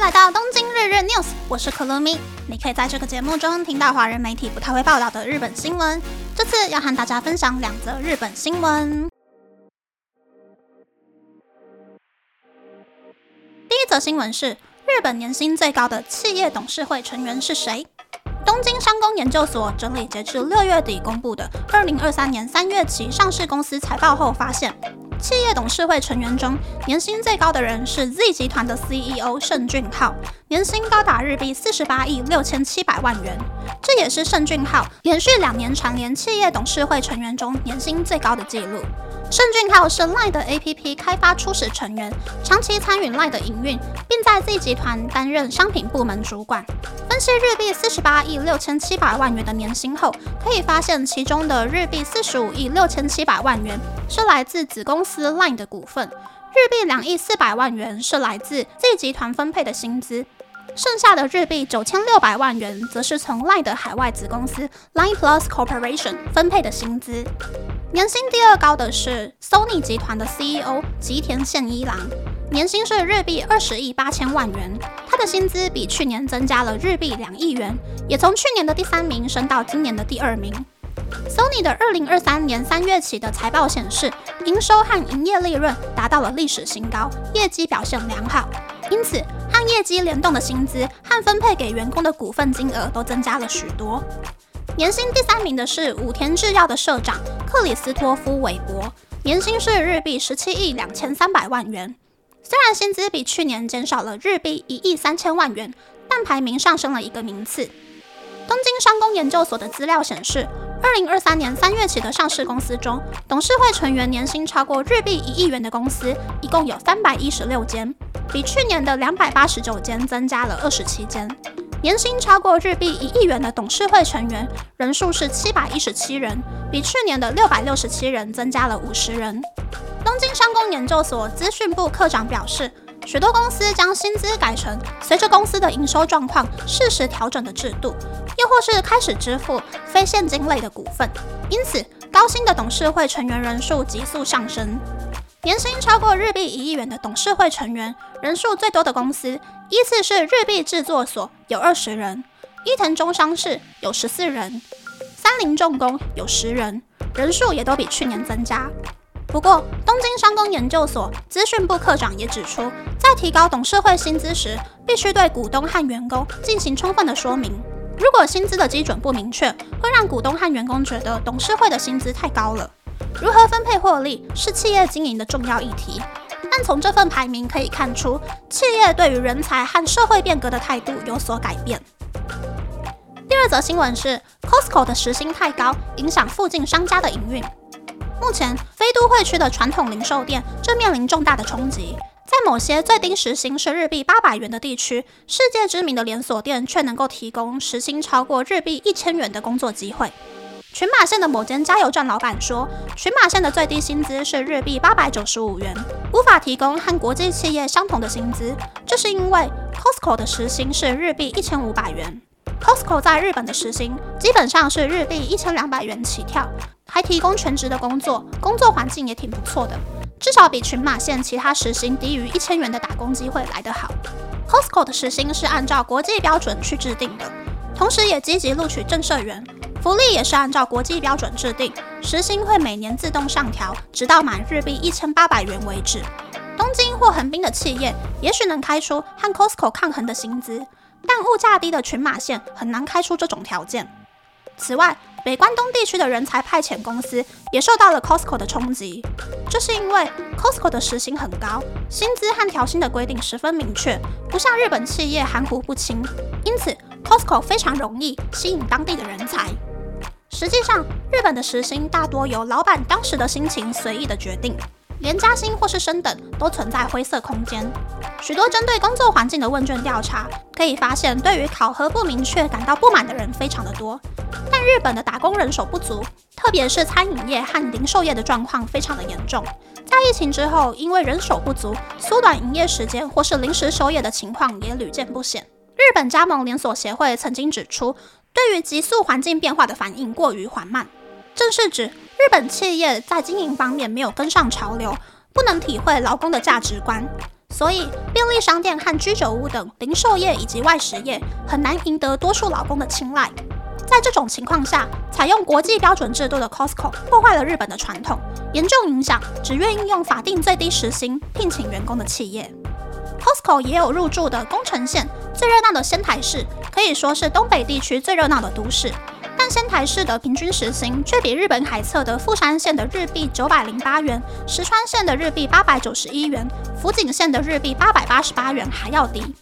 迎来到东京日日 News，我是可露咪。你可以在这个节目中听到华人媒体不太会报道的日本新闻。这次要和大家分享两则日本新闻。第一则新闻是日本年薪最高的企业董事会成员是谁？东京商工研究所整理截至六月底公布的二零二三年三月期上市公司财报后发现。企业董事会成员中，年薪最高的人是 Z 集团的 CEO 盛俊浩，年薪高达日币四十八亿六千七百万元。这也是盛俊浩连续两年蝉联企业董事会成员中年薪最高的记录。盛俊浩是 LINE 的 APP 开发初始成员，长期参与 LINE 的营运，并在 Z 集团担任商品部门主管。分析日币四十八亿六千七百万元的年薪后，可以发现其中的日币四十五亿六千七百万元是来自子公司 LINE 的股份，日币两亿四百万元是来自 Z 集团分配的薪资，剩下的日币九千六百万元则是从 LINE 的海外子公司 LINE Plus Corporation 分配的薪资。年薪第二高的是 Sony 集团的 CEO 吉田宪一郎，年薪是日币二十亿八千万元，他的薪资比去年增加了日币两亿元，也从去年的第三名升到今年的第二名。Sony 的二零二三年三月起的财报显示，营收和营业利润达到了历史新高，业绩表现良好，因此和业绩联动的薪资和分配给员工的股份金额都增加了许多。年薪第三名的是武田制药的社长克里斯托夫·韦伯，年薪是日币十七亿两千三百万元。虽然薪资比去年减少了日币一亿三千万元，但排名上升了一个名次。东京商工研究所的资料显示，二零二三年三月起的上市公司中，董事会成员年薪超过日币一亿元的公司一共有三百一十六间，比去年的两百八十九间增加了二十七间。年薪超过日币一亿元的董事会成员人数是七百一十七人，比去年的六百六十七人增加了五十人。东京商工研究所资讯部科长表示，许多公司将薪资改成随着公司的营收状况适时调整的制度，又或是开始支付非现金类的股份，因此高薪的董事会成员人数急速上升。年薪超过日币一亿元的董事会成员人数最多的公司，依次是日币制作所，有二十人；伊藤忠商事有十四人；三菱重工有十人，人数也都比去年增加。不过，东京商工研究所资讯部科长也指出，在提高董事会薪资时，必须对股东和员工进行充分的说明。如果薪资的基准不明确，会让股东和员工觉得董事会的薪资太高了。如何分配获利是企业经营的重要议题，但从这份排名可以看出，企业对于人才和社会变革的态度有所改变。第二则新闻是，Costco 的时薪太高，影响附近商家的营运。目前，非都会区的传统零售店正面临重大的冲击，在某些最低时薪是日币八百元的地区，世界知名的连锁店却能够提供时薪超过日币一千元的工作机会。群马县的某间加油站老板说，群马县的最低薪资是日币八百九十五元，无法提供和国际企业相同的薪资。这是因为 Costco 的时薪是日币一千五百元。Costco 在日本的时薪基本上是日币一千两百元起跳，还提供全职的工作，工作环境也挺不错的，至少比群马县其他时薪低于一千元的打工机会来得好。Costco 的时薪是按照国际标准去制定的，同时也积极录取正社员。福利也是按照国际标准制定，时薪会每年自动上调，直到满日币一千八百元为止。东京或横滨的企业也许能开出和 Costco 抗衡的薪资，但物价低的群马县很难开出这种条件。此外，北关东地区的人才派遣公司也受到了 Costco 的冲击，这是因为 Costco 的时薪很高，薪资和调薪的规定十分明确，不像日本企业含糊不清，因此 Costco 非常容易吸引当地的人才。实际上，日本的时薪大多由老板当时的心情随意的决定，连加薪或是升等都存在灰色空间。许多针对工作环境的问卷调查可以发现，对于考核不明确感到不满的人非常的多。但日本的打工人手不足，特别是餐饮业和零售业的状况非常的严重。在疫情之后，因为人手不足，缩短营业时间或是临时休业的情况也屡见不鲜。日本加盟连锁协会曾经指出。对于急速环境变化的反应过于缓慢，正是指日本企业在经营方面没有跟上潮流，不能体会劳工的价值观，所以便利商店和居酒屋等零售业以及外食业很难赢得多数劳工的青睐。在这种情况下，采用国际标准制度的 Costco 破坏了日本的传统，严重影响只愿意用法定最低时薪聘请员工的企业。Costco 也有入驻的宫城县，最热闹的仙台市可以说是东北地区最热闹的都市。但仙台市的平均时薪却比日本海侧的富山县的日币九百零八元、石川县的日币八百九十一元、福井县的日币八百八十八元还要低。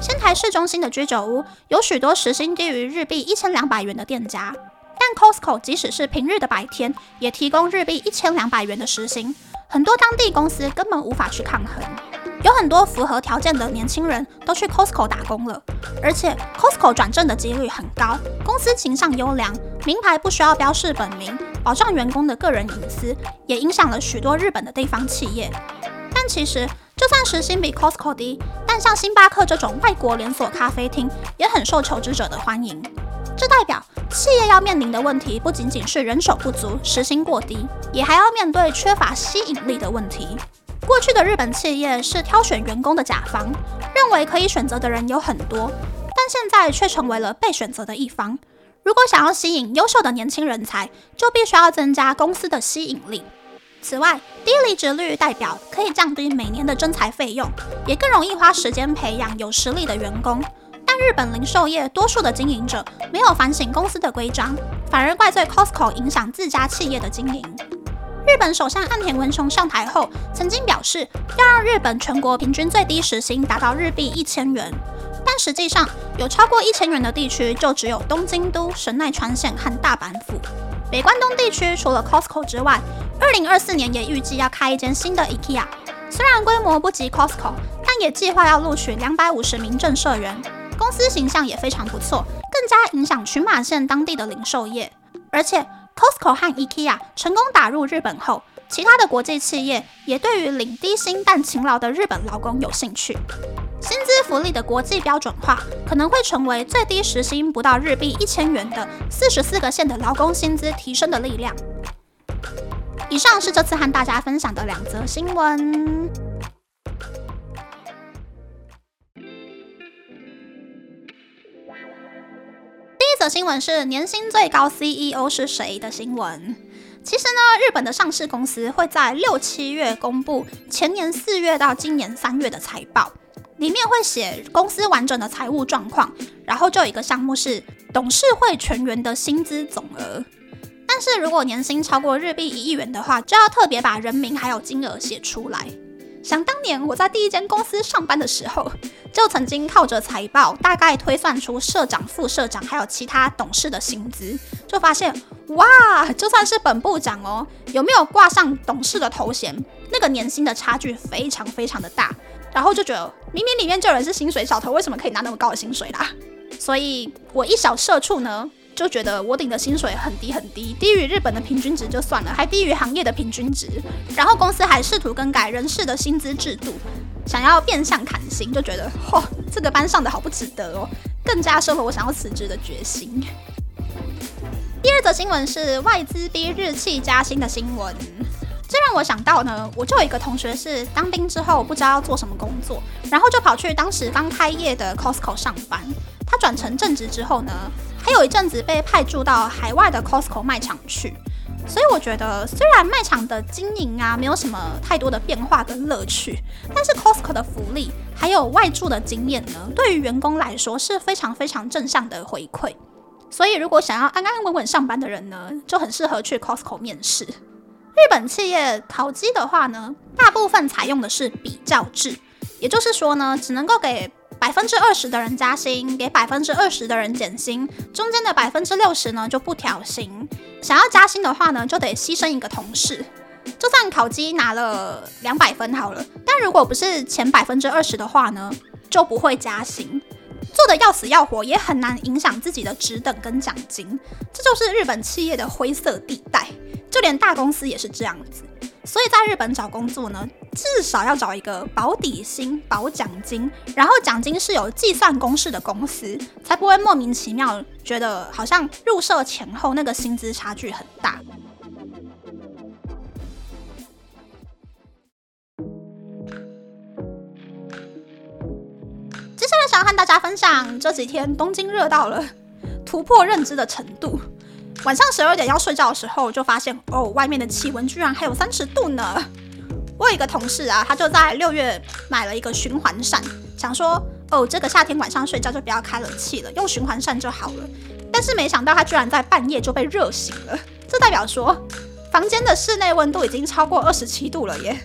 仙台市中心的居酒屋有许多时薪低于日币一千两百元的店家，但 Costco 即使是平日的白天，也提供日币一千两百元的时薪，很多当地公司根本无法去抗衡。有很多符合条件的年轻人都去 Costco 打工了，而且 Costco 转正的几率很高，公司形象优良，名牌不需要标示本名，保障员工的个人隐私，也影响了许多日本的地方企业。但其实，就算时薪比 Costco 低，但像星巴克这种外国连锁咖啡厅也很受求职者的欢迎。这代表企业要面临的问题不仅仅是人手不足、时薪过低，也还要面对缺乏吸引力的问题。过去的日本企业是挑选员工的甲方，认为可以选择的人有很多，但现在却成为了被选择的一方。如果想要吸引优秀的年轻人才，就必须要增加公司的吸引力。此外，低离职率代表可以降低每年的征才费用，也更容易花时间培养有实力的员工。但日本零售业多数的经营者没有反省公司的规章，反而怪罪 Costco 影响自家企业的经营。日本首相岸田文雄上台后，曾经表示要让日本全国平均最低时薪达到日币一千元，但实际上有超过一千元的地区就只有东京都、神奈川县和大阪府。北关东地区除了 Costco 之外，二零二四年也预计要开一间新的 IKEA，虽然规模不及 Costco，但也计划要录取两百五十名正社员，公司形象也非常不错，更加影响群马县当地的零售业，而且。Costco 和 IKEA 成功打入日本后，其他的国际企业也对于领低薪但勤劳的日本劳工有兴趣。薪资福利的国际标准化可能会成为最低时薪不到日币一千元的四十四个县的劳工薪资提升的力量。以上是这次和大家分享的两则新闻。的新闻是年薪最高 CEO 是谁的新闻？其实呢，日本的上市公司会在六七月公布前年四月到今年三月的财报，里面会写公司完整的财务状况，然后就有一个项目是董事会全员的薪资总额。但是如果年薪超过日币一亿元的话，就要特别把人名还有金额写出来。想当年我在第一间公司上班的时候，就曾经靠着财报大概推算出社长、副社长还有其他董事的薪资，就发现哇，就算是本部长哦，有没有挂上董事的头衔，那个年薪的差距非常非常的大。然后就觉得明明里面就有人是薪水小偷，为什么可以拿那么高的薪水啦？所以我一小社畜呢。就觉得我领的薪水很低很低，低于日本的平均值就算了，还低于行业的平均值。然后公司还试图更改人事的薪资制度，想要变相砍薪，就觉得嚯，这个班上的好不值得哦，更加收了我想要辞职的决心。第二则新闻是外资逼日企加薪的新闻，这让我想到呢，我就有一个同学是当兵之后不知道要做什么工作，然后就跑去当时刚开业的 Costco 上班。他转成正职之后呢？还有一阵子被派驻到海外的 Costco 卖场去，所以我觉得虽然卖场的经营啊没有什么太多的变化跟乐趣，但是 Costco 的福利还有外驻的经验呢，对于员工来说是非常非常正向的回馈。所以如果想要安安稳稳上班的人呢，就很适合去 Costco 面试。日本企业考绩的话呢，大部分采用的是比较制，也就是说呢，只能够给。百分之二十的人加薪，给百分之二十的人减薪，中间的百分之六十呢就不调薪。想要加薪的话呢，就得牺牲一个同事。就算考绩拿了两百分好了，但如果不是前百分之二十的话呢，就不会加薪。做的要死要活，也很难影响自己的职等跟奖金。这就是日本企业的灰色地带，就连大公司也是这样子。所以在日本找工作呢，至少要找一个保底薪、保奖金，然后奖金是有计算公式的公司，才不会莫名其妙觉得好像入社前后那个薪资差距很大。接下来想要和大家分享这几天东京热到了突破认知的程度。晚上十二点要睡觉的时候，就发现哦，外面的气温居然还有三十度呢。我有一个同事啊，他就在六月买了一个循环扇，想说哦，这个夏天晚上睡觉就不要开冷气了，用循环扇就好了。但是没想到他居然在半夜就被热醒了，这代表说房间的室内温度已经超过二十七度了耶。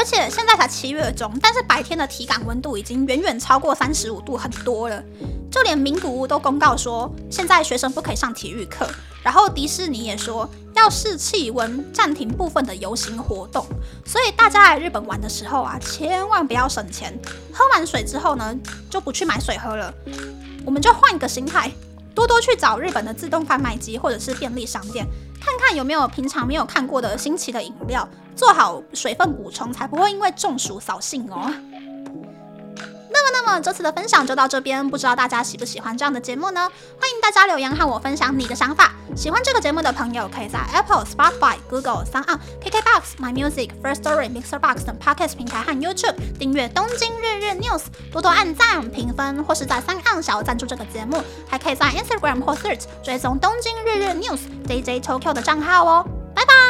而且现在才七月中，但是白天的体感温度已经远远超过三十五度很多了。就连名古屋都公告说，现在学生不可以上体育课。然后迪士尼也说要视气温暂停部分的游行活动。所以大家来日本玩的时候啊，千万不要省钱。喝完水之后呢，就不去买水喝了。我们就换个心态，多多去找日本的自动贩卖机或者是便利商店。看看有没有平常没有看过的新奇的饮料，做好水分补充，才不会因为中暑扫兴哦。那么，这次的分享就到这边，不知道大家喜不喜欢这样的节目呢？欢迎大家留言和我分享你的想法。喜欢这个节目的朋友，可以在 Apple、Spotify、Google、s o u n KKBox、My Music、First Story、Mixer Box 等 Podcast 平台和 YouTube 订阅《东京日日 News》，多多按赞、评分，或是在三岸小赞助这个节目。还可以在 Instagram 或 Search 追踪《东京日日 News》DJ Tokyo 的账号哦。拜拜